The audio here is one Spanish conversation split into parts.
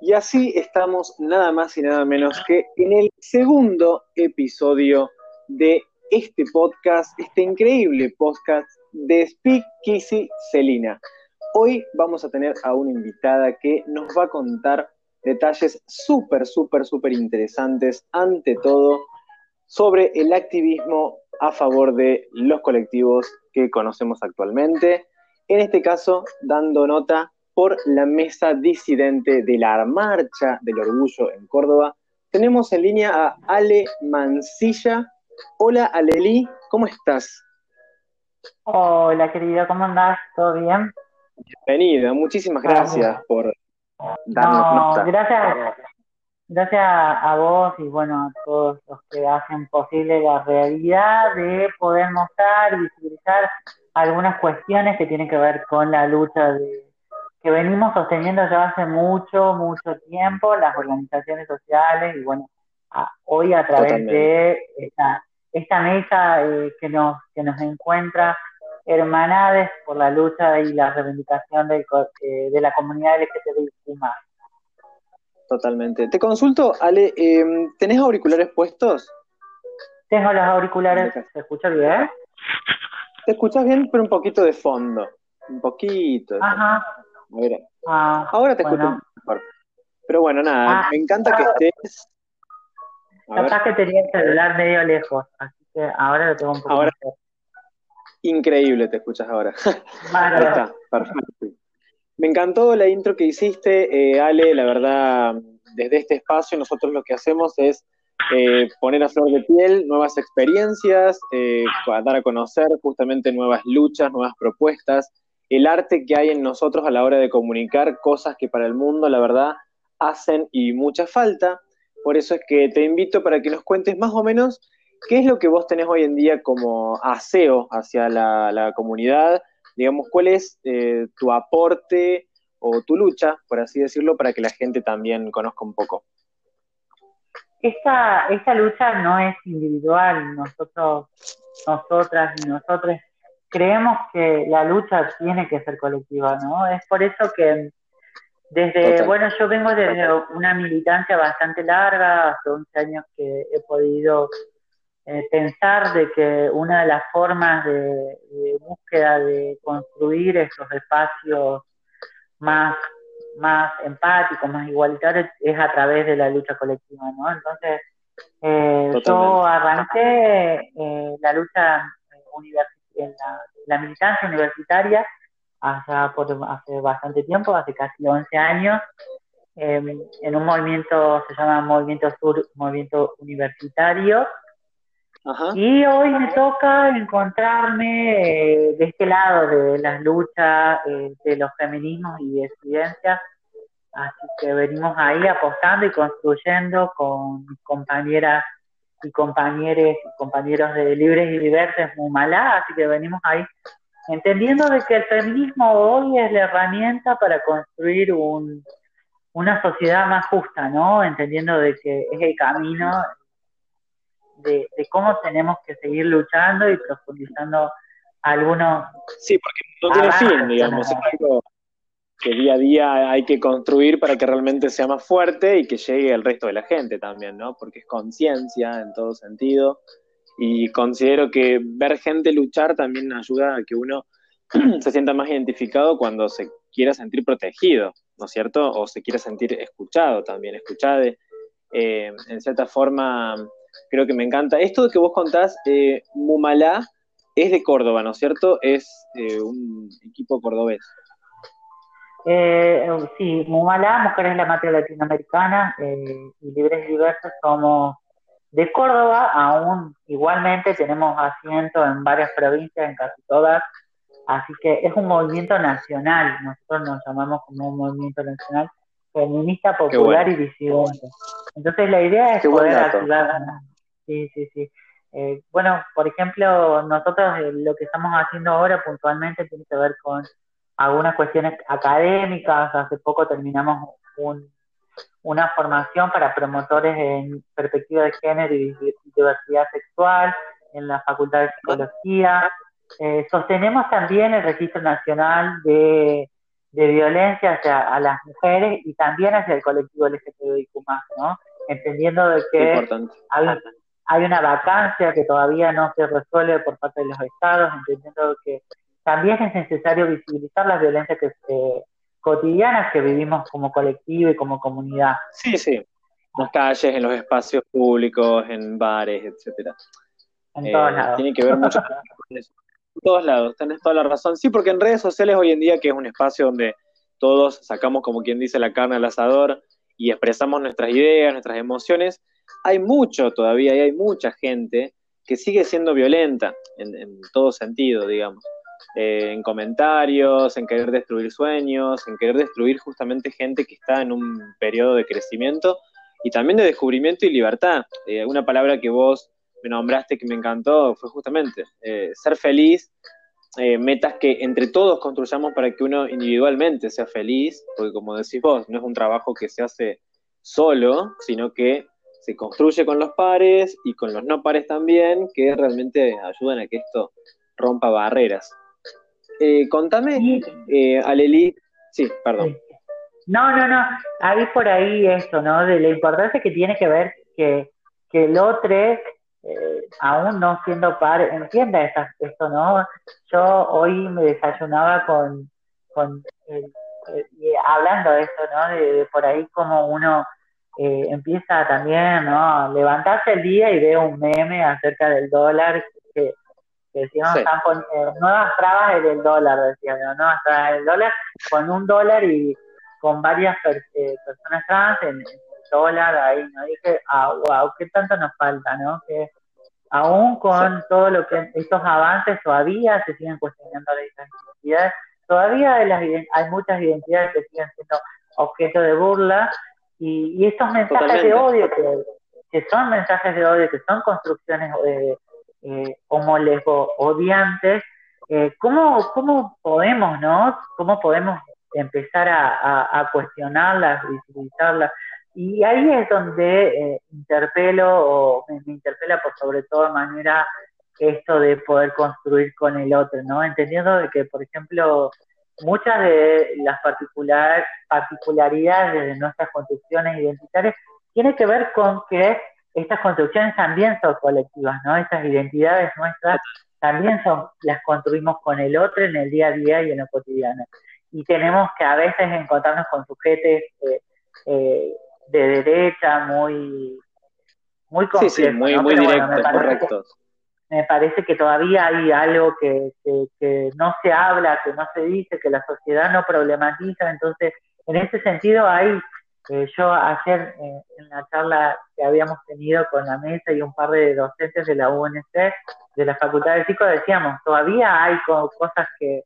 Y así estamos nada más y nada menos que en el segundo episodio de este podcast, este increíble podcast de Speak Kissy Celina. Hoy vamos a tener a una invitada que nos va a contar detalles súper, súper, súper interesantes, ante todo, sobre el activismo a favor de los colectivos que conocemos actualmente. En este caso, dando nota por la mesa disidente de la Marcha del Orgullo en Córdoba. Tenemos en línea a Ale Mancilla. Hola, Aleli, ¿cómo estás? Hola, querida, ¿cómo andás? ¿Todo bien? Bienvenida, muchísimas gracias por darnos nota. Gracias, gracias a vos y bueno, a todos los que hacen posible la realidad de poder mostrar y visibilizar algunas cuestiones que tienen que ver con la lucha de que venimos sosteniendo ya hace mucho, mucho tiempo, las organizaciones sociales y bueno, hoy a través de esta, esta mesa eh, que, nos, que nos encuentra hermanades por la lucha y la reivindicación de, eh, de la comunidad LGTBIQ+. Totalmente. Te consulto, Ale, em, ¿tenés auriculares puestos? Tengo los auriculares, ¿se escucha bien? Te escuchas bien, pero un poquito de fondo. Un poquito. Ajá. Ah, ahora te escucho mejor. Pero bueno, nada, ah. me encanta que estés. Capaz que tenía el celular medio lejos, así que ahora lo tengo un poco ahora, Increíble te escuchas ahora. Ahí está, perfecto. Me encantó la intro que hiciste, eh, Ale, la verdad, desde este espacio nosotros lo que hacemos es eh, poner a flor de piel nuevas experiencias, eh, dar a conocer justamente nuevas luchas, nuevas propuestas, el arte que hay en nosotros a la hora de comunicar cosas que para el mundo, la verdad, hacen y mucha falta. Por eso es que te invito para que nos cuentes más o menos qué es lo que vos tenés hoy en día como aseo hacia la, comunidad, digamos, cuál es eh, tu aporte o tu lucha, por así decirlo, para que la gente también conozca un poco. Esta, esta lucha no es individual, nosotros, nosotras y nosotros creemos que la lucha tiene que ser colectiva, ¿no? Es por eso que desde, bueno, yo vengo desde una militancia bastante larga, hace 11 años que he podido eh, pensar de que una de las formas de, búsqueda de construir esos espacios más, más empáticos, más igualitarios, es a través de la lucha colectiva, ¿no? Entonces, eh, yo arranqué eh, la lucha universitaria en la, militancia universitaria hace, por, hace bastante tiempo, hace casi 11 años, em, en un movimiento, se llama Movimiento Sur, Movimiento Universitario. Y hoy me toca encontrarme eh, de este lado de las luchas eh, de los feminismos y de ciencias. Así que venimos ahí apostando y construyendo con mis compañeras y compañeros y compañeros de Libres y Diversos Mumalá, así que venimos ahí entendiendo de que el feminismo hoy es la herramienta para construir un, una sociedad más justa, ¿no? Entendiendo de que es el camino de, cómo tenemos que seguir luchando y profundizando algunos... Sí, porque no tiene fin, digamos, es algo que día a día hay que construir para que realmente sea más fuerte y que llegue al resto de la gente también, ¿no? Porque es conciencia en todo sentido. Y considero que ver gente luchar también ayuda a que uno se sienta más identificado cuando se quiera sentir protegido, ¿no es cierto? O se quiera sentir escuchado también, escuchado. Eh, en cierta forma, creo que me encanta. Esto que vos contás, eh, Mumalá, es de Córdoba, ¿no es cierto? Es eh, un equipo cordobés. Eh, sí, Mumala, Mujeres de la Matria Latinoamericana eh, y Libres y Diversos somos de Córdoba, aún igualmente tenemos asiento en varias provincias, en casi todas, así que es un movimiento nacional, nosotros nos llamamos como un movimiento nacional feminista, popular y disidente. Entonces la idea es poder ayudar. Sí, sí, sí. Eh, bueno, por ejemplo, nosotros eh, lo que estamos haciendo ahora puntualmente tiene que ver con algunas cuestiones académicas. Hace poco terminamos una formación para promotores en perspectiva de género y diversidad sexual en la Facultad de Psicología. Eh, sostenemos también el Registro Nacional de, violencia hacia a las mujeres y también hacia el colectivo LGTBIQ+, ¿no? Entendiendo de que hay, hay, una vacancia que todavía no se resuelve por parte de los estados, entendiendo que también es necesario visibilizar las violencias que cotidianas que vivimos como colectivo y como comunidad. Sí, sí, en las calles, en los espacios públicos, en bares, etcétera. En todos eh, lados. Tiene que ver mucho con eso. En todos lados, tenés toda la razón. Sí, porque en redes sociales hoy en día, que es un espacio donde todos sacamos, como quien dice, la carne al asador y expresamos nuestras ideas, nuestras emociones, hay mucho todavía y hay mucha gente que sigue siendo violenta en todo sentido, digamos. Eh, en comentarios, en querer destruir sueños, en querer destruir justamente gente que está en un periodo de crecimiento y también de descubrimiento y libertad. Eh, una palabra que vos me nombraste que me encantó fue justamente eh, ser feliz, metas que entre todos construyamos para que uno individualmente sea feliz, porque como decís vos, no es un trabajo que se hace solo, sino que se construye con los pares y con los no pares también, que realmente ayudan a que esto rompa barreras. Eh, contame, eh, Aleli, sí, perdón. No, no, no, hay por ahí esto, ¿no? De la importancia que tiene que ver que, que el otro, eh, aún no siendo par, entienda esto, ¿no? Yo hoy me desayunaba con, con hablando de esto, ¿no? De, por ahí como uno empieza también, ¿no? Levantarse el día y ve un meme acerca del dólar que que decían, están eh, nuevas trabas del dólar, decían, nuevas trabas del dólar, con un dólar y con varias eh, personas trans en, dólar ahí, ¿no? dije, ah, wow, qué tanto nos falta, ¿no? Que aún con todo lo que estos avances todavía se siguen cuestionando las identidades, todavía hay, las, hay muchas identidades que siguen siendo objeto de burla y, y estos mensajes de odio que, que son mensajes de odio, que son construcciones eh, eh, lesbo odiantes, eh, ¿cómo, ¿cómo podemos, no? ¿Cómo podemos empezar a, a, cuestionarlas, visibilizarlas? Y ahí es donde eh, interpelo, o me, interpela por sobre todo manera esto de poder construir con el otro, ¿no? Entendiendo de que, por ejemplo, muchas de las particular, particularidades de nuestras construcciones identitarias tienen que ver con que estas construcciones también son colectivas, ¿no? Estas identidades nuestras también son, las construimos con el otro en el día a día y en lo cotidiano. Y tenemos que a veces encontrarnos con sujetos eh, eh, de derecha muy muy complejos, sí, sí, muy, muy directos, correctos. me parece que todavía hay algo que, que no se habla, que no se dice, que la sociedad no problematiza, entonces en ese sentido hay yo ayer eh, en la charla que habíamos tenido con la mesa y un par de docentes de la UNC, de la Facultad de Psico, decíamos, todavía hay cosas que,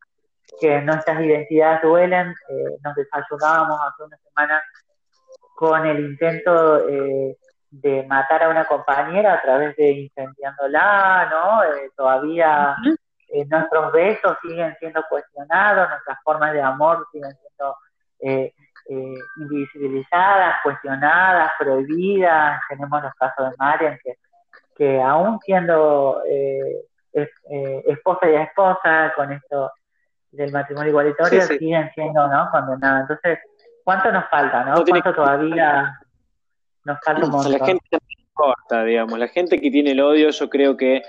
que nuestras identidades duelen. Eh, nos desayunábamos hace una semana con el intento eh, de matar a una compañera a través de incendiándola, ¿no? todavía nuestros besos siguen siendo cuestionados, nuestras formas de amor siguen siendo eh, invisibilizadas, cuestionadas, prohibidas. Tenemos los casos de Marian que, que aún siendo eh, eh, esposa y esposa con esto del matrimonio igualitario siguen siendo ¿no? condenadas. Entonces, ¿cuánto nos falta? ¿no? ¿Cuánto todavía nos falta un La gente importa, digamos. La gente que tiene el odio, yo creo que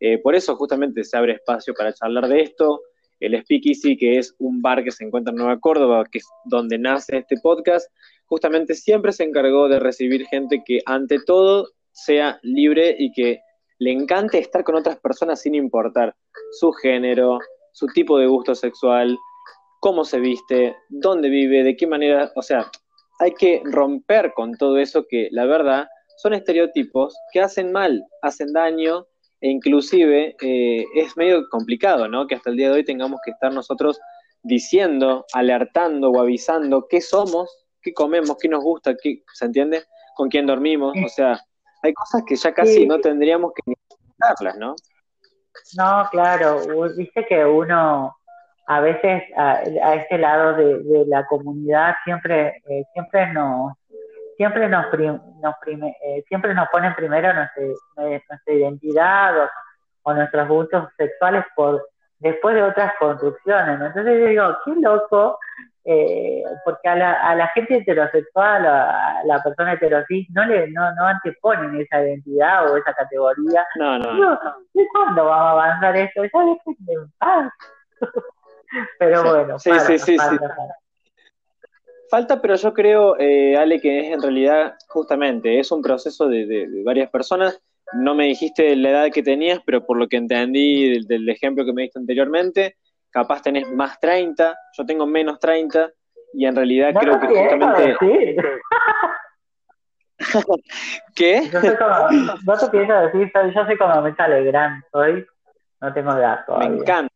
eh, por eso justamente se abre espacio para charlar de esto el Speakeasy, que es un bar que se encuentra en Nueva Córdoba, que es donde nace este podcast, justamente siempre se encargó de recibir gente que ante todo sea libre y que le encante estar con otras personas sin importar su género, su tipo de gusto sexual, cómo se viste, dónde vive, de qué manera, o sea, hay que romper con todo eso que la verdad son estereotipos que hacen mal, hacen daño e inclusive eh, es medio complicado, ¿no? Que hasta el día de hoy tengamos que estar nosotros diciendo, alertando o avisando qué somos, qué comemos, qué nos gusta, qué, ¿se entiende? Con quién dormimos, o sea, hay cosas que ya casi no tendríamos que hablarlas, ¿no? No, claro, viste que uno a veces a, este lado de, la comunidad siempre eh, siempre nos siempre nos, nos eh, siempre nos ponen primero nuestra, nuestra identidad o, nuestros gustos sexuales por después de otras construcciones. Entonces yo digo, qué loco eh, porque a la, a la gente heterosexual, a la persona heterosis, no le no, no anteponen esa identidad o esa categoría. No, no. ¿Cuándo vamos a avanzar esto? Ya depende en paz. Pero bueno, sí, sí, sí, falta, pero yo creo, eh, Ale, que es en realidad justamente, es un proceso de, varias personas. No me dijiste la edad que tenías, pero por lo que entendí del, del ejemplo que me diste anteriormente, capaz tenés más 30, yo tengo menos 30, y en realidad creo que justamente... ¿Qué? Yo soy como, no te pienso decir, yo soy como Mecha Legrand, soy, no tengo edad Me encanta.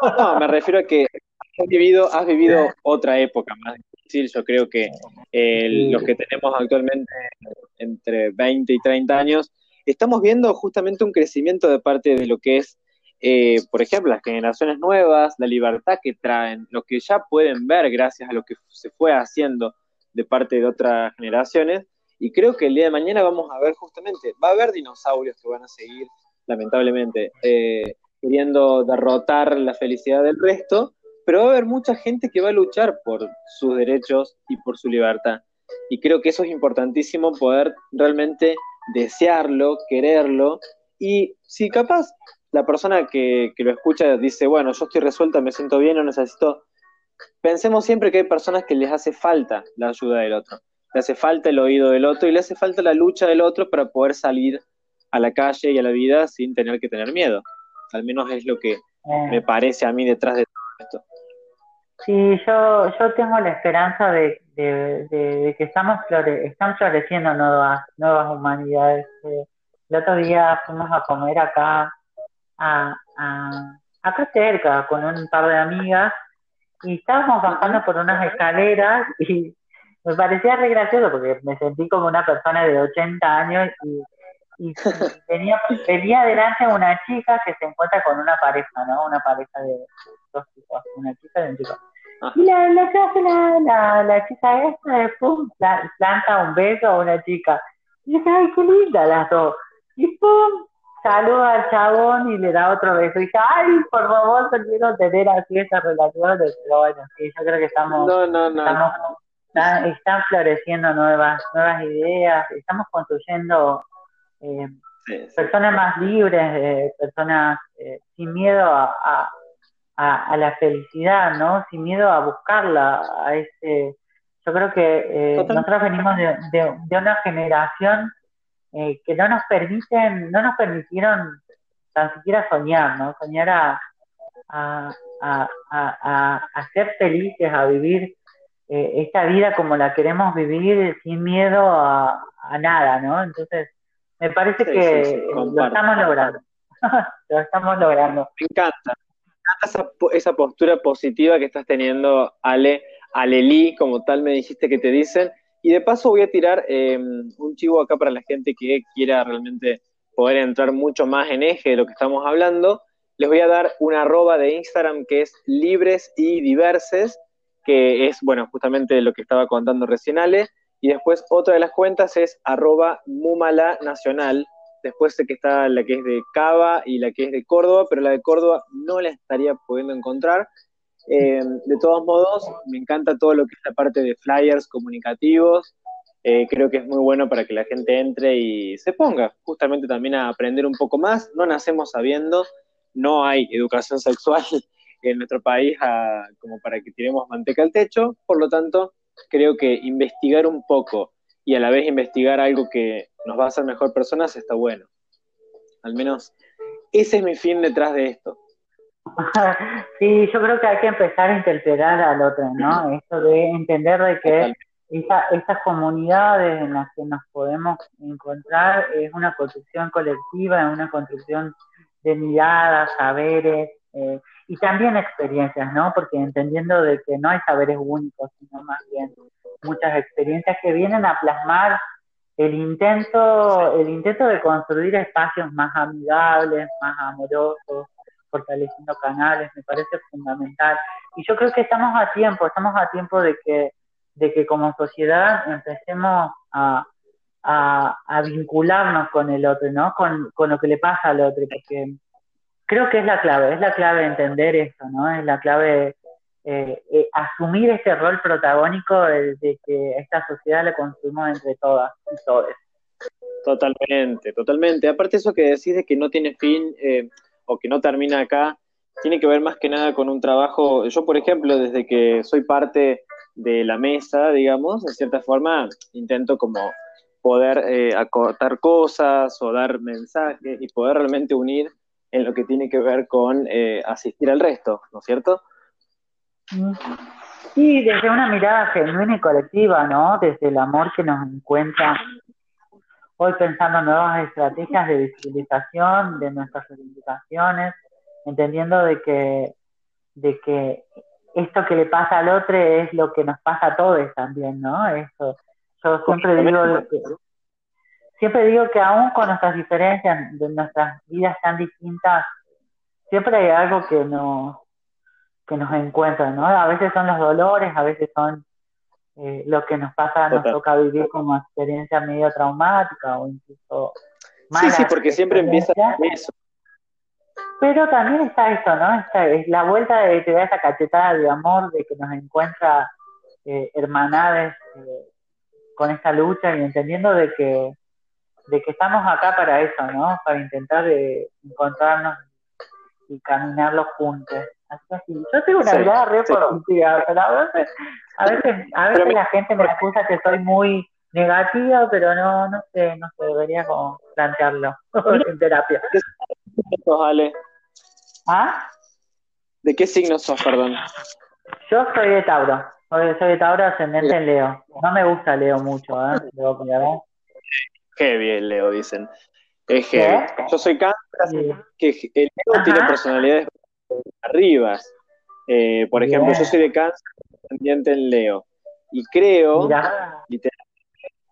No, me refiero a que has vivido, has vivido otra época más difícil. Yo creo que eh, los que tenemos actualmente entre 20 y 30 años, estamos viendo justamente un crecimiento de parte de lo que es eh, por ejemplo, las generaciones nuevas, la libertad que traen, lo que ya pueden ver gracias a lo que se fue haciendo de parte de otras generaciones. Y creo que el día de mañana vamos a ver justamente, va a haber dinosaurios que van a seguir, lamentablemente, eh, queriendo derrotar la felicidad del resto, pero va a haber mucha gente que va a luchar por sus derechos y por su libertad. Y creo que eso es importantísimo poder realmente desearlo, quererlo, y si capaz la persona que, lo escucha dice, bueno, yo estoy resuelta, me siento bien, no necesito... Pensemos siempre que hay personas que les hace falta la ayuda del otro, le hace falta el oído del otro y le hace falta la lucha del otro para poder salir a la calle y a la vida sin tener que tener miedo. Al menos es lo que eh. me parece a mí detrás de todo esto. Sí, yo, yo tengo la esperanza de, que estamos flore están floreciendo nuevas, nuevas humanidades. Eh, el otro día fuimos a comer acá a, acá cerca con un par de amigas y estábamos bajando por unas escaleras y me parecía re gracioso porque me sentí como una persona de 80 años y, y venía, venía adelante una chica que se encuentra con una pareja, ¿no? Una pareja de dos chicos, una chica y un chico. Y la, la, la, la, chica esta, pum, planta un beso a una chica. Y dije, ay, qué linda las dos. Y pum, saluda al chabón y le da otro beso. Y dice, ay, por favor, quiero tener así esas relaciones. Pero bueno, sí, yo creo que estamos, no, no, no. estamos están, floreciendo nuevas, nuevas ideas, estamos construyendo eh, personas más libres, eh, personas eh, sin miedo a, a, la felicidad, ¿no? Sin miedo a buscarla, a ese... Yo creo que nosotros venimos de, de una generación eh, que no nos permiten, no nos permitieron tan siquiera soñar, ¿no? Soñar a, a, a, a, ser felices, a vivir eh, esta vida como la queremos vivir sin miedo a, nada, ¿no? Entonces, me parece que lo estamos logrando. lo estamos logrando. Me encanta. Esa, postura positiva que estás teniendo, Ale, Alelí, como tal me dijiste que te dicen, y de paso voy a tirar em, un chivo acá para la gente que quiera realmente poder entrar mucho más en eje de lo que estamos hablando. Les voy a dar una arroba de Instagram que es libres y diverses, que es, bueno, justamente lo que estaba contando recién Ale. Y después otra de las cuentas es arroba Mumala Nacional. Después sé que está la que es de Cava y la que es de Córdoba, pero la de Córdoba no la estaría pudiendo encontrar. Eh, de todos modos, me encanta todo lo que es la parte de flyers comunicativos. Eh, creo que es muy bueno para que la gente entre y se ponga justamente también a aprender un poco más. No nacemos sabiendo, no hay educación sexual en nuestro país como para que tiremos manteca al techo. Por lo tanto, creo que investigar un poco y a la vez investigar algo que nos va a hacer mejor personas está bueno. Al menos ese es mi fin detrás de esto. Sí, yo creo que hay que empezar a interpretar al otro, ¿no? Esto de entender de que estas comunidades en las que nos podemos encontrar es una construcción colectiva, es una construcción de miradas, saberes eh, y también experiencias, ¿no? Porque entendiendo de que no hay saberes únicos, sino más bien muchas experiencias que vienen a plasmar el intento, el intento de construir espacios más amigables, más amorosos, fortaleciendo canales, me parece fundamental. Y yo creo que estamos a tiempo, estamos a tiempo de que, de que como sociedad empecemos a, a, vincularnos con el otro, ¿no? Con, con, lo que le pasa al otro, porque creo que es la clave, es la clave de entender esto, ¿no? Es la clave eh, eh, asumir este rol protagónico de, que esta sociedad le construimos entre todas y todos. Totalmente, totalmente. Aparte eso que decís de que no tiene fin eh, o que no termina acá, tiene que ver más que nada con un trabajo, yo por ejemplo, desde que soy parte de la mesa, digamos, de cierta forma, intento como poder eh, acortar cosas o dar mensajes y poder realmente unir en lo que tiene que ver con asistir al resto, ¿no es cierto? Sí, desde una mirada genuina y colectiva, ¿no? Desde el amor que nos encuentra hoy pensando en nuevas estrategias de visibilización de nuestras reivindicaciones, entendiendo de que, de que esto que le pasa al otro es lo que nos pasa a todos también, ¿no? Eso. Yo siempre digo que, siempre digo que aún con nuestras diferencias, de nuestras vidas tan distintas, siempre hay algo que nos que nos encuentran, ¿no? A veces son los dolores, a veces son eh, lo que nos pasa, nos toca vivir como experiencia medio traumática o incluso Sí, sí, porque siempre empieza con eso. Pero también está esto, ¿no? Esta, es la vuelta de da esa cachetada de amor, de que nos encuentra eh, hermanades eh, con esta lucha y entendiendo de que, de que estamos acá para eso, ¿no? Para intentar eh, encontrarnos y caminarlo juntos. Así, Yo tengo una mirada re positiva, pero a veces, a veces, a veces la gente me acusa que soy muy negativa, pero no, no sé, no sé, debería como plantearlo en terapia. ¿De qué signo sos, Ale? ¿Ah? ¿De qué signo sos, perdón? Yo soy de Tauro, soy, soy de Tauro ascendente en Leo. No me gusta Leo mucho, ¿eh? Leo, Qué bien, Leo, dicen. Es que yo soy cáncer, que el Leo tiene personalidades arriba. Eh, por ejemplo, yo soy de cáncer, ascendiente en Leo. Y creo,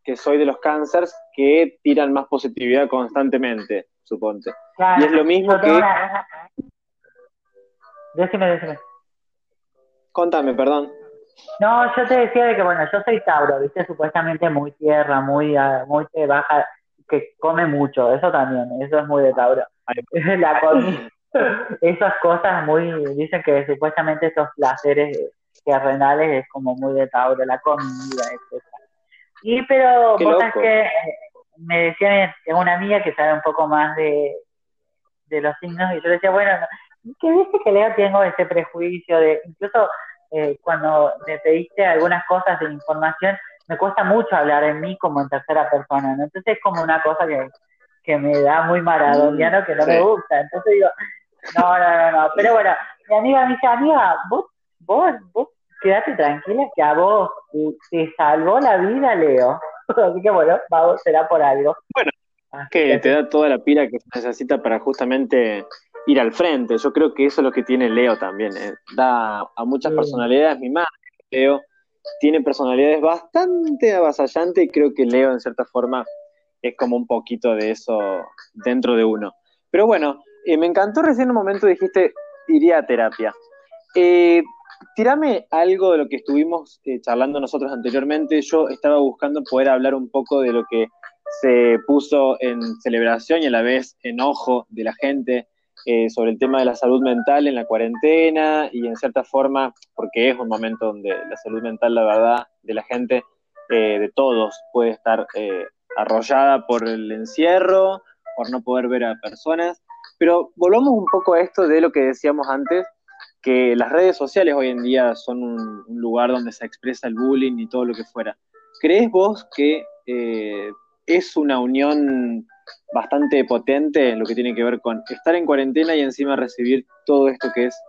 que soy de los cánceres que tiran más positividad constantemente, suponte. y es lo mismo que... Déjeme, déjeme. Contame, perdón. No, yo te decía de que, bueno, yo soy Tauro, viste, supuestamente muy tierra, muy, ah, muy baja, que come mucho, eso también, eso es muy de Tauro. La comida, esas cosas muy, dicen que supuestamente esos placeres terrenales es como muy de Tauro, la comida, etc. Y pero cosas que me decían, tengo una amiga que sabe un poco más de, de los signos y yo decía, bueno, que viste que Leo tengo ese prejuicio de, incluso eh, cuando me pediste algunas cosas de información, me cuesta mucho hablar en mí como en tercera persona, ¿no? Entonces es como una cosa que, que me da muy maradoniano que no me gusta. Entonces digo, no, no, no, no. Pero bueno, mi amiga me dice, amiga, vos, vos, vos, quédate tranquila que a vos te salvó la vida, Leo. Así que bueno, vamos, será por algo. Bueno, que te da toda la pila que se necesita para justamente ir al frente. Yo creo que eso es lo que tiene Leo también. Eh. Da a muchas personalidades. Mi madre, Leo, tiene personalidades bastante avasallantes y creo que Leo, en cierta forma, es como un poquito de eso dentro de uno. Pero bueno, eh, me encantó recién un momento dijiste, iría a terapia. Eh, tirame algo de lo que estuvimos eh, charlando nosotros anteriormente. Yo estaba buscando poder hablar un poco de lo que se puso en celebración y a la vez enojo de la gente sobre el tema de la salud mental en la cuarentena y en cierta forma, porque es un momento donde la salud mental, la verdad, de la gente, de todos, puede estar arrollada por el encierro, por no poder ver a personas. Pero volvamos un poco a esto de lo que decíamos antes, que las redes sociales hoy en día son un, lugar donde se expresa el bullying y todo lo que fuera. ¿Crees vos que eh, es una unión bastante potente en lo que tiene que ver con estar en cuarentena y encima recibir todo esto que es,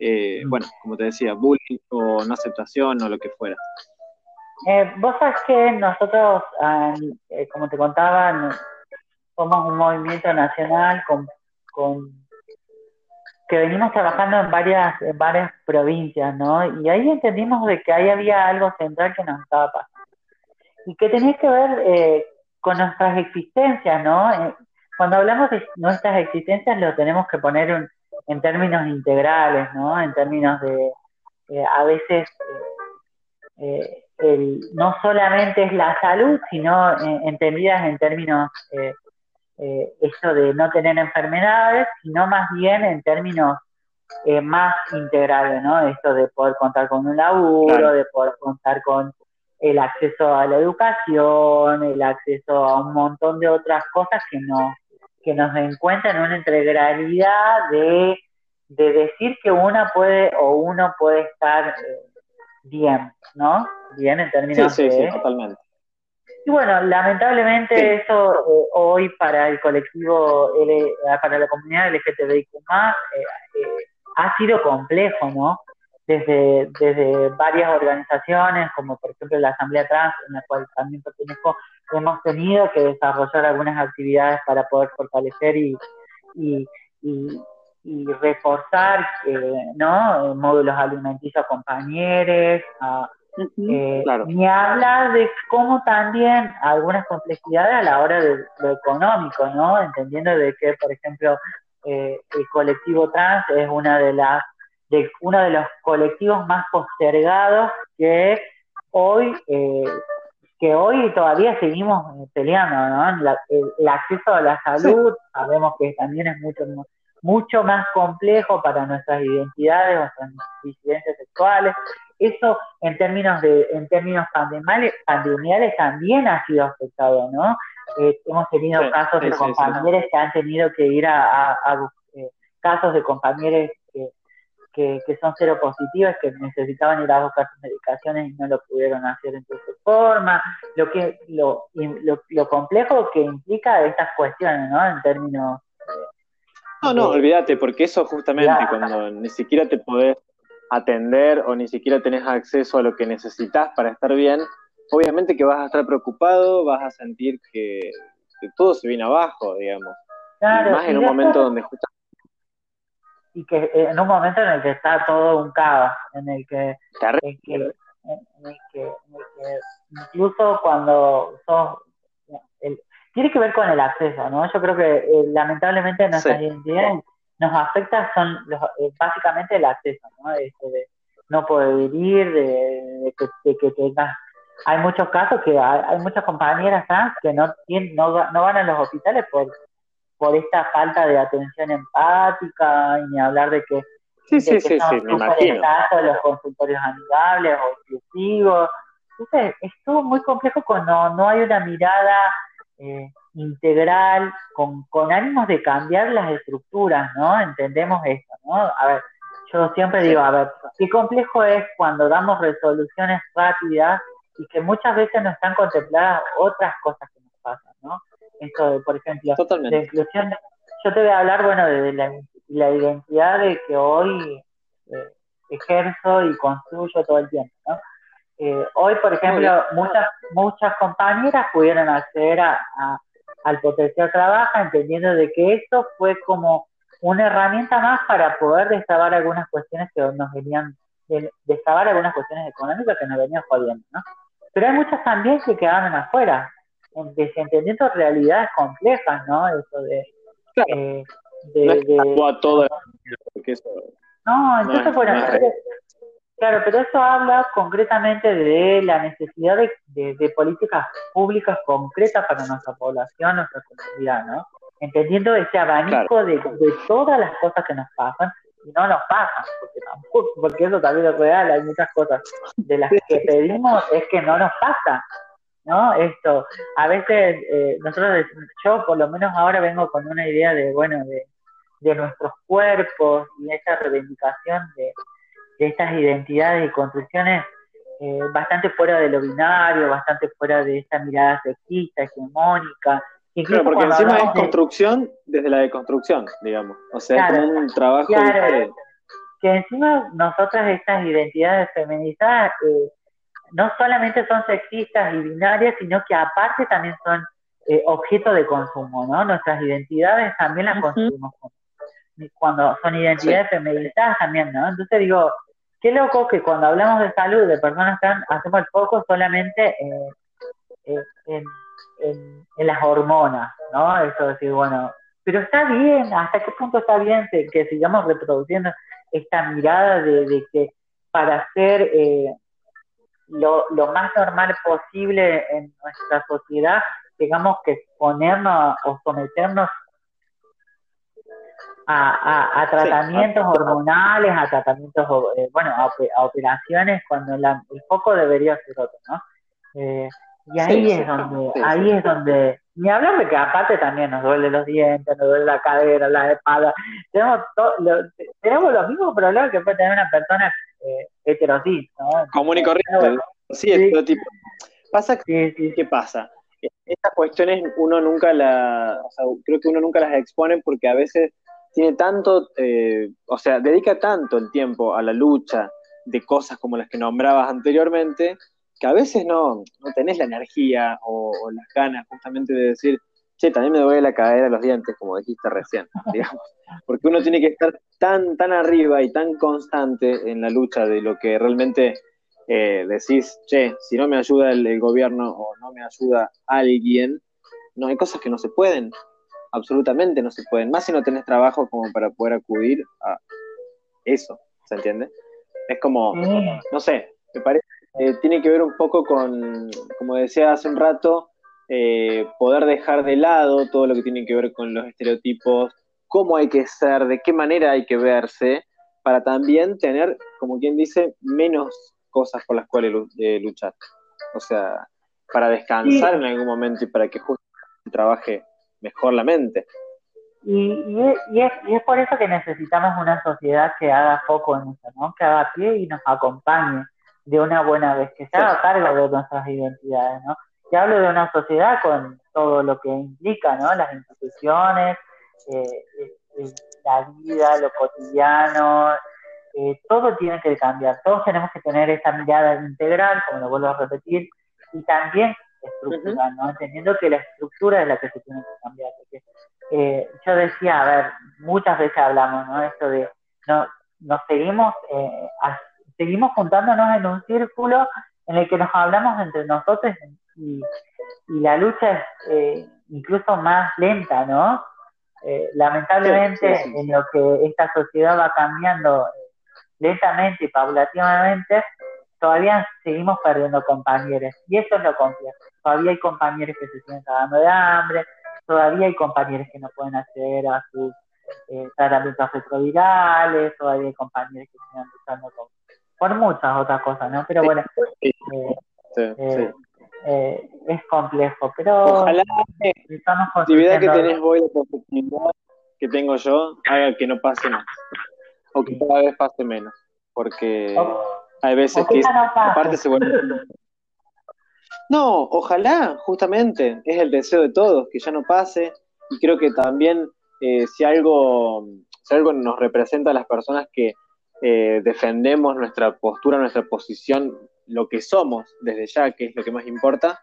eh, bueno, como te decía, bullying o no aceptación o lo que fuera? Eh, vos sabés que nosotros, ah, como te contaba, somos un movimiento nacional con que venimos trabajando en varias, en varias provincias, ¿no? Y ahí entendimos de que ahí había algo central que nos estaba pasando. Y que tenía que ver eh, con nuestras existencias, ¿no? Eh, cuando hablamos de nuestras existencias lo tenemos que poner en, términos integrales, ¿no? En términos de, eh, a veces, no solamente es la salud, sino entendidas en términos eh, esto de no tener enfermedades, sino más bien en términos eh, más integrales, ¿no? Esto de poder contar con un laburo, de poder contar con el acceso a la educación, el acceso a un montón de otras cosas que nos, que nos encuentran una integralidad de, de decir que una puede o uno puede estar eh, bien, ¿no? Bien en términos sí, sí, Sí, totalmente. Y bueno, lamentablemente eso eh, hoy para el colectivo, eh, para la comunidad LGTBIQ+, eh, ha sido complejo, ¿no? Desde, desde varias organizaciones, como por ejemplo la Asamblea Trans, en la cual también pertenezco, hemos tenido que desarrollar algunas actividades para poder fortalecer y, y, y, y reforzar ¿no? módulos alimenticios a compañeros, a, eh, Ni habla de cómo también algunas complejidades a la hora de lo económico, ¿no? Entendiendo de que, por ejemplo, eh, el colectivo trans es una de las de uno de los colectivos más postergados que hoy eh, que hoy todavía seguimos peleando, ¿no? el, acceso a la salud sabemos que también es mucho mucho más complejo para nuestras identidades, nuestras disidencias sexuales eso en términos de en términos pandemiales, pandemiales también ha sido afectado, ¿no? Eh, hemos tenido casos de compañeros que han tenido que ir a, eh, casos de compañeros que, que, son seropositivos, que necesitaban ir a buscar sus medicaciones y no lo pudieron hacer en su forma, lo que lo, lo, lo complejo que implica estas cuestiones, ¿no? En términos no, no, olvídate, porque eso justamente cuando ni siquiera te podés atender o ni siquiera tenés acceso a lo que necesitas para estar bien, obviamente que vas a estar preocupado, vas a sentir que, todo se viene abajo, digamos. Claro, más en un momento donde y que en un momento en el que está todo un caos, en el que, en que, en el que, incluso cuando sos tiene que ver con el acceso, ¿no? Yo creo que eh, lamentablemente nuestras identidades nos afecta son eh, básicamente el acceso, ¿no? Esto de no poder vivir, de, que, que, tengas... Hay muchos casos que hay, muchas compañeras trans que no, tienen, no, no van a los hospitales por, por esta falta de atención empática y ni hablar de que Sí, sí, sí, sí, me imagino. los consultorios amigables o exclusivos. Entonces, es todo muy complejo cuando no hay una mirada eh, integral, con, con ánimos de cambiar las estructuras, ¿no? Entendemos esto, ¿no? A ver, yo siempre digo, a ver, qué complejo es cuando damos resoluciones rápidas y que muchas veces no están contempladas otras cosas que nos pasan, ¿no? Esto de, por ejemplo, de inclusión, yo te voy a hablar, bueno, de la, la identidad de que hoy eh, ejerzo y construyo todo el tiempo, ¿no? Eh, hoy, por ejemplo, muchas muchas compañeras pudieron acceder a, al potencial trabajo, entendiendo de que esto fue como una herramienta más para poder destrabar algunas cuestiones que nos venían, destrabar algunas cuestiones económicas que nos venían jodiendo, ¿no? Pero hay muchas también que quedaron afuera, desentendiendo realidades complejas, ¿no? Eso de... Eh, de, no, entonces, bueno, Claro, pero eso habla concretamente de la necesidad de, políticas públicas concretas para nuestra población, nuestra comunidad, ¿no? Entendiendo ese abanico de, todas las cosas que nos pasan y no nos pasan, porque tampoco, porque eso también es real, hay muchas cosas de las que pedimos es que no nos pasa, ¿no? Esto, a veces eh, nosotros, yo por lo menos ahora vengo con una idea de, bueno, de, de nuestros cuerpos y esa reivindicación de de estas identidades y construcciones eh, bastante fuera de lo binario, bastante fuera de esta mirada sexista, hegemónica. Claro, porque encima es construcción desde la deconstrucción, digamos. O sea, es un trabajo claro, Que encima nosotras estas identidades feminizadas eh, no solamente son sexistas y binarias, sino que aparte también son eh, objeto de consumo, ¿no? Nuestras identidades también las consumimos cuando son identidades feminizadas también, ¿no? Entonces digo, Qué loco que cuando hablamos de salud de personas trans hacemos el foco solamente en, las hormonas, ¿no? Eso decir, bueno, pero está bien, ¿hasta qué punto está bien que, sigamos reproduciendo esta mirada de, que para ser eh, lo, lo, más normal posible en nuestra sociedad tengamos que ponernos o someternos a, tratamientos hormonales, a tratamientos, eh, bueno, a, operaciones cuando el foco debería ser otro, ¿no? Eh, y ahí es donde, ahí es donde, ni hablar de que aparte también nos duele los dientes, nos duele la cadera, la espalda, tenemos, lo, tenemos los mismos problemas que puede tener una persona eh, heterosis, ¿no? Común y corriente, sí, es tipo. Pasa que, ¿qué pasa? Estas cuestiones uno nunca las, o sea, creo que uno nunca las expone porque a veces tiene tanto, eh, o sea, dedica tanto el tiempo a la lucha de cosas como las que nombrabas anteriormente, que a veces no, no tenés la energía o, las ganas justamente de decir, che, también me duele la cadera los dientes, como dijiste recién, digamos. Porque uno tiene que estar tan, tan arriba y tan constante en la lucha de lo que realmente eh, decís, che, si no me ayuda el, gobierno o no me ayuda alguien, no hay cosas que no se pueden, absolutamente no se pueden, más si no tenés trabajo como para poder acudir a eso, ¿se entiende? Es como, no sé, me parece eh, tiene que ver un poco con, como decía hace un rato, eh, poder dejar de lado todo lo que tiene que ver con los estereotipos, cómo hay que ser, de qué manera hay que verse, para también tener, como quien dice, menos cosas por las cuales eh, luchar. O sea, para descansar en algún momento y para que justamente trabaje mejor la mente. Y, y, es, y, es, por eso que necesitamos una sociedad que haga foco en eso, ¿no? que haga pie y nos acompañe de una buena vez, que se haga cargo de nuestras identidades, ¿no? Y hablo de una sociedad con todo lo que implica, ¿no? Las instituciones, eh, eh, eh, la vida, lo cotidiano, todo tiene que cambiar. Todos tenemos que tener esa mirada integral, como lo vuelvo a repetir, y también estructural, ¿no? Entendiendo que la estructura es la que se tiene que cambiar. Porque, yo decía, a ver, muchas veces hablamos, ¿no? Esto de, no, nos seguimos eh, seguimos juntándonos en un círculo en el que nos hablamos entre nosotros y, la lucha es eh, incluso más lenta, ¿no? Eh, lamentablemente en lo que esta sociedad va cambiando lentamente y paulativamente, todavía seguimos perdiendo compañeros y eso es lo complejo. Todavía hay compañeros que se siguen cagando de hambre, todavía hay compañeros que no pueden acceder a sus eh, tratamientos retrovirales, todavía hay compañeros que siguen luchando con por muchas otras cosas, ¿no? Pero bueno, eh, eh, eh, es complejo, pero ojalá la actividad que tenés vos la positividad que tengo yo haga que no pase más, o que cada vez pase menos, porque hay veces que aparte se vuelve... No, ojalá, justamente, es el deseo de todos, que ya no pase, y creo que también si algo si algo nos representa a las personas que eh, defendemos nuestra postura, nuestra posición, lo que somos desde ya, que es lo que más importa,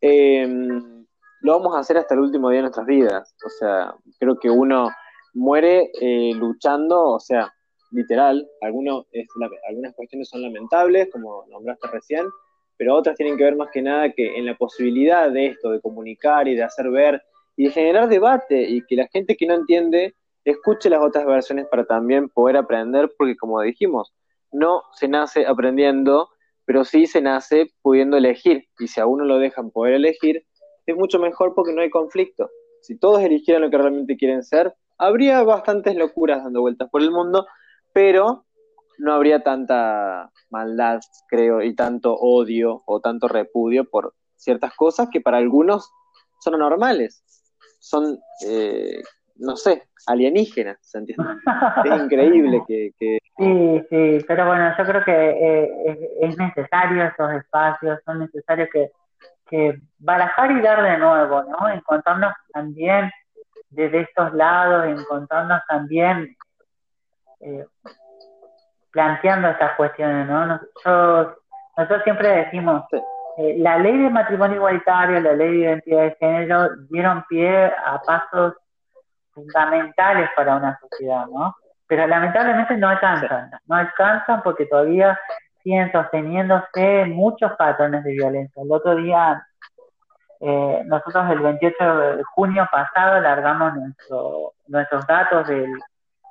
em, lo vamos a hacer hasta el último día de nuestras vidas. O sea, creo que uno muere eh, luchando, o sea, literal, algunos, algunas cuestiones son lamentables, como nombraste recién, pero otras tienen que ver más que nada que en la posibilidad de esto, de comunicar y de hacer ver y de generar debate y que la gente que no entiende escuche las otras versiones para también poder aprender, porque como dijimos, no se nace aprendiendo, pero sí se nace pudiendo elegir. Y si a uno lo dejan poder elegir, es mucho mejor porque no hay conflicto. Si todos eligieran lo que realmente quieren ser, habría bastantes locuras dando vueltas por el mundo, pero no habría tanta maldad, creo, y tanto odio o tanto repudio por ciertas cosas que para algunos son anormales. Son eh, no sé, alienígenas, ¿se entiende? es increíble que, Sí, sí, pero bueno, yo creo que eh, es, necesario esos espacios, son necesarios que, que barajar y dar de nuevo, ¿no? Encontrarnos también desde estos lados, encontrarnos también eh, planteando estas cuestiones, ¿no? Nosotros, nosotros siempre decimos, eh, la ley de matrimonio igualitario, la ley de identidad de género dieron pie a pasos fundamentales para una sociedad, ¿no? Pero lamentablemente no alcanzan, no alcanzan porque todavía siguen sosteniéndose muchos patrones de violencia. El otro día, eh, nosotros el 28 de junio pasado largamos nuestro, nuestros datos del,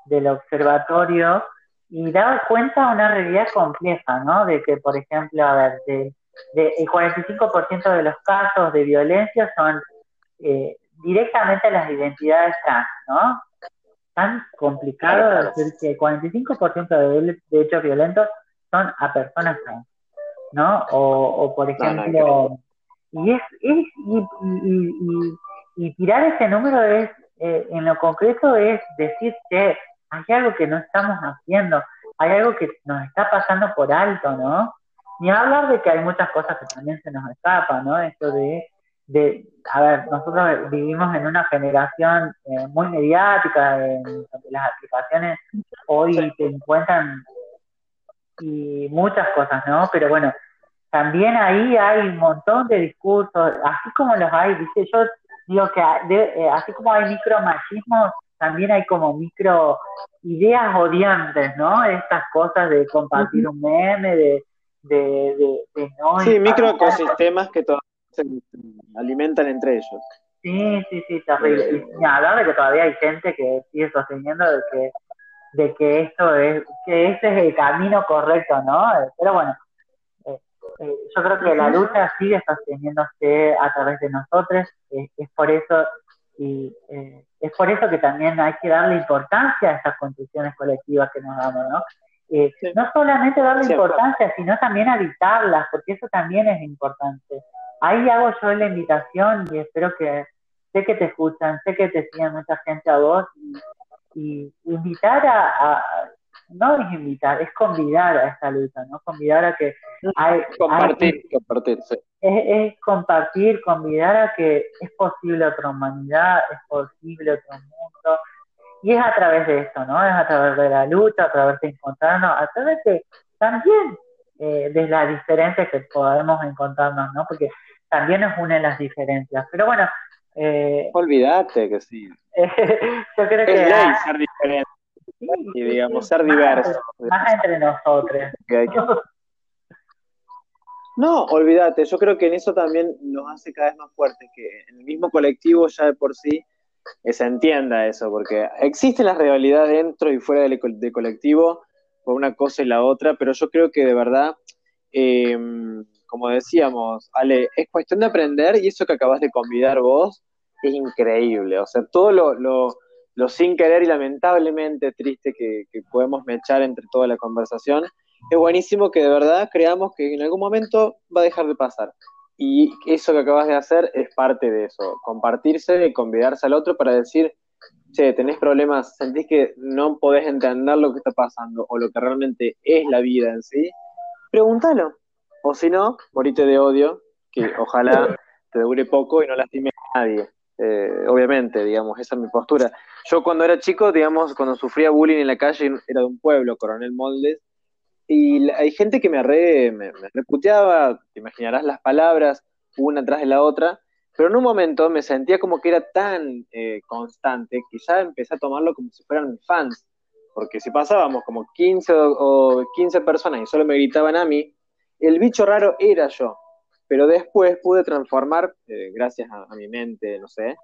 del observatorio y daba cuenta de una realidad compleja, ¿no? De que, por ejemplo, a ver, de, el 45% de los casos de violencia son eh, directamente las identidades trans, ¿no? tan complicado decir que 45% de, de hechos violentos son a personas trans, ¿no? O, o por ejemplo, y es, es y, y, y, tirar ese número es, eh, en lo concreto es decir que hay algo que no estamos haciendo, hay algo que nos está pasando por alto, ¿no? Ni hablar de que hay muchas cosas que también se nos escapan, ¿no? Esto de, de a ver, nosotros vivimos en una generación eh, muy mediática, en las aplicaciones hoy te encuentran y muchas cosas, ¿no? Pero bueno, también ahí hay un montón de discursos, así como los hay, ¿viste? Yo digo que eh, así como hay micromachismos, también hay como micro ideas odiantes, ¿no? Estas cosas de compartir un meme, de, de, de, no... Sí, microecosistemas que todavía se alimentan entre ellos. Sí, sí, sí, terrible. Y hablar de que todavía hay gente que sigue sosteniendo de que, de que esto es, que este es el camino correcto, ¿no? Pero bueno, eh, eh, yo creo que la lucha sigue sosteniéndose a través de nosotros, es por eso y eh, es por eso que también hay que darle importancia a estas construcciones colectivas que nos damos, ¿no? Eh, no solamente darle importancia, sino también habitarlas, porque eso también es importante. Ahí hago yo la invitación y espero que, sé que te escuchan, sé que te siguen mucha gente a vos y, invitar a, no es invitar, es convidar a esta lucha, ¿no? Convidar a que... Hay, compartir, compartir, es, compartir, convidar a que es posible otra humanidad, es posible otro mundo, y es a través de esto, ¿no? Es a través de la lucha, a través de encontrarnos, a través de también eh, de las diferencias que podemos encontrarnos, ¿no? Porque también nos unen las diferencias. Pero bueno... Eh, Olvídate que sí. yo creo que... ser diferente. Y digamos, ser diverso. Más entre nosotros. No, olvídate, yo creo que en eso también nos hace cada vez más fuertes, que en el mismo colectivo ya de por sí eh, se entienda eso, porque existe la rivalidad dentro y fuera del, colectivo por una cosa y la otra, pero yo creo que de verdad, em, como decíamos, Ale, es cuestión de aprender y eso que acabas de convidar vos es increíble, o sea, todo lo, lo, sin querer y lamentablemente triste que, podemos mechar entre toda la conversación, es buenísimo que de verdad creamos que en algún momento va a dejar de pasar. Y eso que acabas de hacer es parte de eso, compartirse y convidarse al otro para decir, che, tenés problemas, sentís que no podés entender lo que está pasando o lo que realmente es la vida en sí, pregúntalo. O si no, morite de odio, que ojalá te dure poco y no lastimes a nadie. Eh, obviamente, digamos, esa es mi postura. Yo cuando era chico, digamos, cuando sufría bullying en la calle, era de un pueblo, Coronel Moldes, y hay gente que me, re, me, reputeaba, te imaginarás las palabras, una tras de la otra, pero en un momento me sentía como que era tan eh, constante que empecé a tomarlo como si fueran fans, porque si pasábamos como 15 o, 15 personas y solo me gritaban a mí, el bicho raro era yo, pero después pude transformar, eh, gracias a, mi mente, no sé,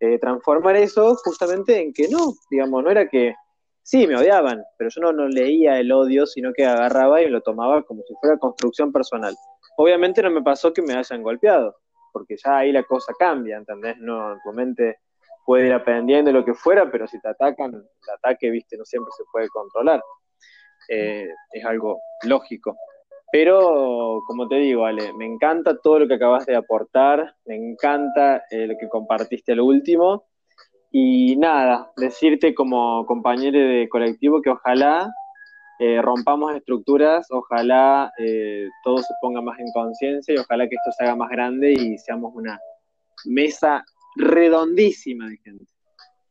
eh, transformar eso justamente en que no, digamos, no era que Sí, me odiaban, pero yo no, no leía el odio, sino que agarraba y lo tomaba como si fuera construcción personal. Obviamente no me pasó que me hayan golpeado, porque ya ahí la cosa cambia, ¿entendés? No, tu mente puede ir aprendiendo lo que fuera, pero si te atacan, el ataque, viste, no siempre se puede controlar. Eh, es algo lógico. Pero, como te digo, Ale, me encanta todo lo que acabas de aportar, me encanta eh, lo que compartiste al último. Y nada, decirte como compañero de colectivo que ojalá eh, rompamos estructuras, ojalá eh, todo se ponga más en conciencia y ojalá que esto se haga más grande y seamos una mesa redondísima de gente.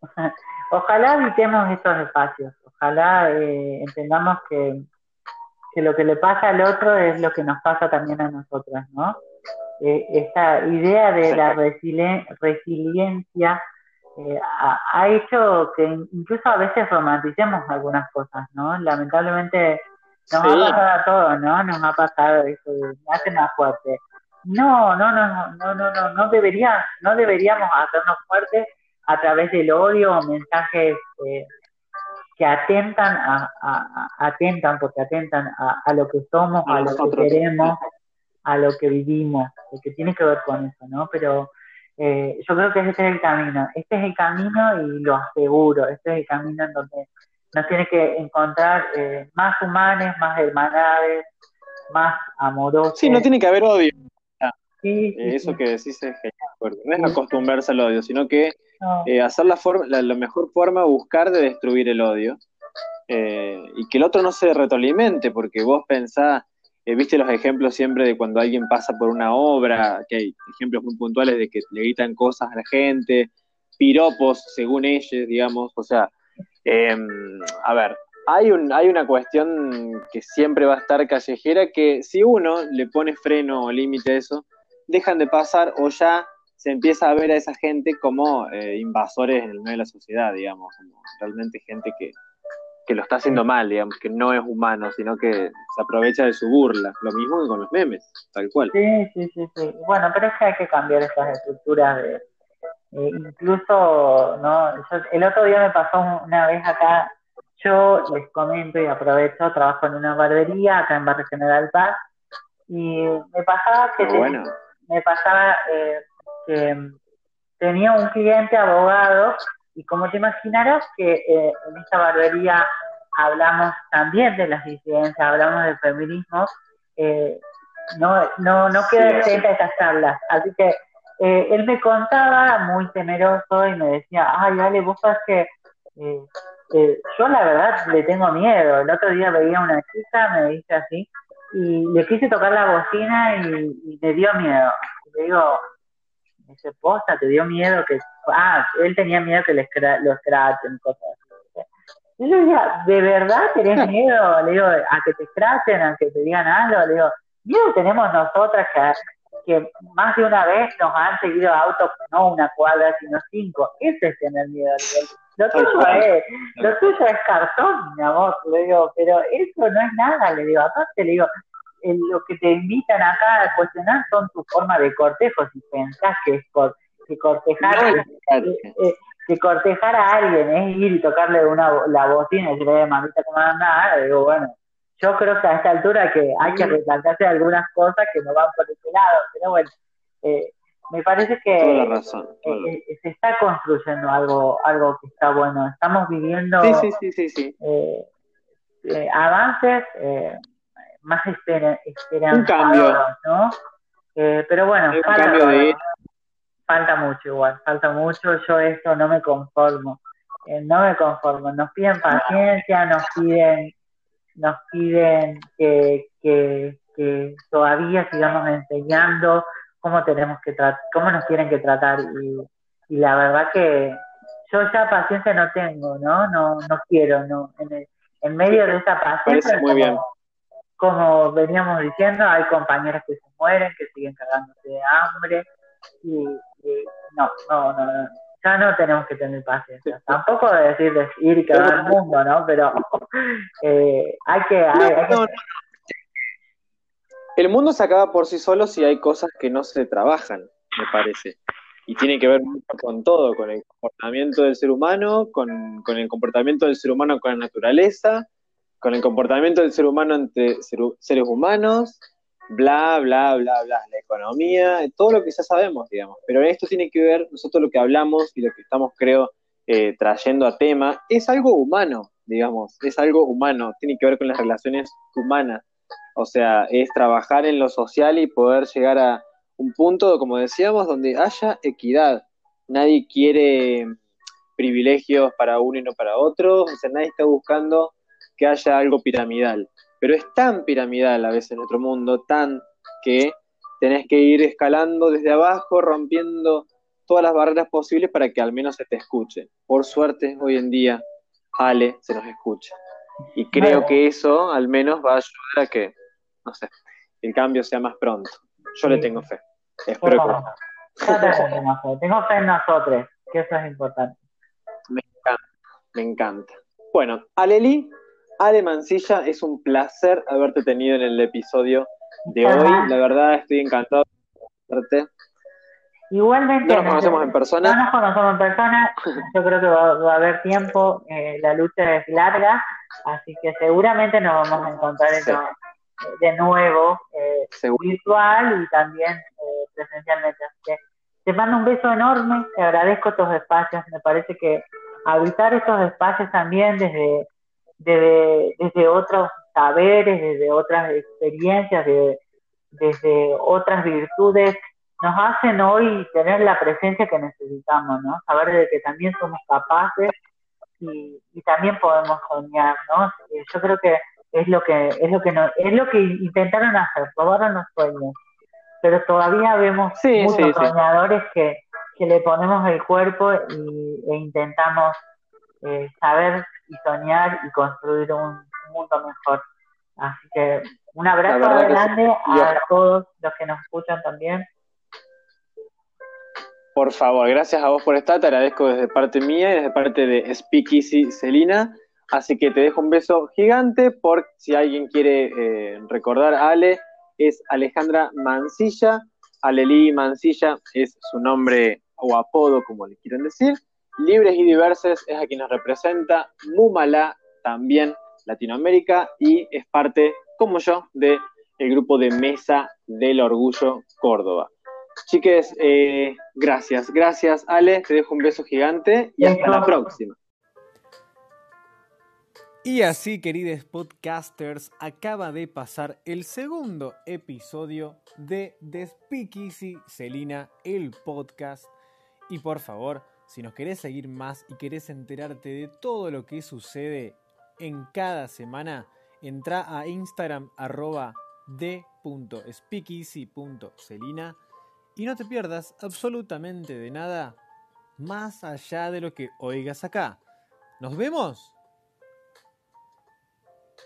Ojalá evitemos estos espacios, ojalá eh, entendamos que, que, lo que le pasa al otro es lo que nos pasa también a nosotras, ¿no? esta idea de la resiliencia eh, ha, hecho que incluso a veces romanticemos algunas cosas, ¿no? Lamentablemente nos ha pasado a todos, ¿no? Nos ha pasado eso de me hace más fuerte. No, no, no, no, no, no, no debería, no deberíamos hacernos fuertes a través del odio o mensajes eh, que atentan a, atentan porque atentan a, lo que somos, a, lo que queremos, a lo que vivimos, que tiene que ver con eso, ¿no? Pero eh, yo creo que este es el camino. Este es el camino y lo aseguro. Este es el camino en donde nos tiene que encontrar eh, más humanos, más hermandades, más amorosos. Sí, no tiene que haber odio. Sí, Eso que decís es genial, no es acostumbrarse al odio, sino que hacer la, forma, la, mejor forma, buscar de destruir el odio y que el otro no se retroalimente, porque vos pensás, eh, viste los ejemplos siempre de cuando alguien pasa por una obra, que hay ejemplos muy puntuales de que le gritan cosas a la gente, piropos según ellos, digamos, o sea, em, a ver, hay, un, hay una cuestión que siempre va a estar callejera que si uno le pone freno o límite a eso, dejan de pasar o ya se empieza a ver a esa gente como eh, invasores en el medio de la sociedad, digamos, como realmente gente que, que lo está haciendo mal, digamos, que no es humano, sino que se aprovecha de su burla. Lo mismo que con los memes, tal cual. Sí, sí, sí, sí. Bueno, pero es que hay que cambiar estas estructuras de... Eh, incluso, ¿no? el otro día me pasó una vez acá, yo les comento y aprovecho, trabajo en una barbería acá en Barrio General Paz, y me pasaba que, bueno. Me pasaba eh, que tenía un cliente abogado y como te imaginarás que eh, en esta barbería hablamos también de las disidencias, hablamos del feminismo, eh, no, no, no queda exenta estas charlas. Así que eh, él me contaba muy temeroso y me decía, ay, dale, vos sabes que yo la verdad le tengo miedo. El otro día veía una chica, me dice así, y le quise tocar la bocina y, y me dio miedo. Le digo, dice, posta, te dio miedo que, ah, él tenía miedo que les lo escrachen, cosas así. Yo decía, ¿de verdad tenés miedo? Le digo, a que te escrachen, a que te digan algo, le digo, miedo tenemos nosotras que, que más de una vez nos han seguido autos, no una cuadra, sino cinco. Ese es tener miedo. Lo tuyo es, lo tuyo es cartón, mi amor, le digo, pero eso no es nada, le digo, aparte le digo, lo que te invitan acá a cuestionar son tu forma de cortejo, si pensás que es que cortejar, eh, eh, que cortejar a alguien es ir y tocarle una, la bocina y decirle, mamita, ¿cómo andás? Digo, bueno, yo creo que a esta altura que hay que replantearse algunas cosas que no van por ese lado, pero bueno, eh, me parece que razón, se está construyendo algo algo que está bueno. Estamos viviendo sí, sí, sí, avances más espera, un cambio. ¿no? Eh, pero bueno, falta, falta mucho igual, falta mucho, yo esto no me conformo, eh, no me conformo, nos piden paciencia, nos piden, nos piden que, que, que todavía sigamos enseñando cómo tenemos que tratar, cómo nos tienen que tratar y, y la verdad que yo ya paciencia no tengo, ¿no? No, no quiero, no. En, en medio de esa paciencia, muy bien como veníamos diciendo, hay compañeras que se mueren, que siguen cagándose de hambre, y, no, no, no, ya no tenemos que tener paciencia. Tampoco de decir de ir y cagar el mundo, ¿no? Pero eh, hay que... El mundo se acaba por sí solo si hay cosas que no se trabajan, me parece. Y tiene que ver mucho con todo, con el comportamiento del ser humano, con, el comportamiento del ser humano con la naturaleza, con el comportamiento del ser humano entre seres humanos, bla, bla, bla, bla, la economía, todo lo que ya sabemos, digamos. Pero esto tiene que ver, nosotros lo que hablamos y lo que estamos, creo, eh, trayendo a tema, es algo humano, digamos, es algo humano, tiene que ver con las relaciones humanas. O sea, es trabajar en lo social y poder llegar a un punto, como decíamos, donde haya equidad. Nadie quiere privilegios para uno y no para otro, o sea, nadie está buscando que haya algo piramidal. Pero es tan piramidal a veces en nuestro mundo, tan que tenés que ir escalando desde abajo, rompiendo todas las barreras posibles para que al menos se te escuche. Por suerte, hoy en día, Ale se nos escucha. Y creo que eso al menos va a ayudar a que, no sé, el cambio sea más pronto. Yo le tengo fe. Espero que... Tengo fe en nosotros, que eso es importante. Me encanta, me encanta. Bueno, Aleli, Ale Mancilla, es un placer haberte tenido en el episodio de hoy. La verdad, estoy encantado de verte. Igualmente. No nos conocemos en persona. No nos conocemos en persona. Yo creo que va, a haber tiempo. Eh, la lucha es larga. Así que seguramente nos vamos a encontrar de nuevo, eh, virtual y también eh, presencialmente. Así que Te mando un beso enorme, te agradezco estos espacios, me parece que habitar estos espacios también desde, desde, desde otros saberes, desde otras experiencias, desde otras virtudes, nos hacen hoy tener la presencia que necesitamos, ¿no? Saber de que también somos capaces y, y también podemos soñar, ¿no? Yo creo que es lo que es lo que no, es lo que intentaron hacer, robaron los sueños, pero todavía vemos muchos soñadores que, que le ponemos el cuerpo y, e intentamos eh, saber y soñar y construir un mundo mejor. Así que un abrazo grande a todos los que nos escuchan también. Por favor, gracias a vos por estar, te agradezco desde parte mía y desde parte de Speakeasy Celina. Así que te dejo un beso gigante por si alguien quiere eh, recordar a Ale, es Alejandra Mancilla. Aleli Mancilla es su nombre o apodo, como le quieren decir. Libres y Diverses es a quien nos representa. Mumala también Latinoamérica y es parte, como yo, del el grupo de Mesa del Orgullo Córdoba. Chiques, eh, gracias, gracias Ale, te dejo un beso gigante y hasta la próxima. Y así, queridos podcasters, acaba de pasar el segundo episodio de Speakeasy Celina, el podcast. Y por favor, si nos querés seguir más y querés enterarte de todo lo que sucede en cada semana, entra a Instagram arroba d.speakeasy.celina y no te pierdas absolutamente de nada más allá de lo que oigas acá. Nos vemos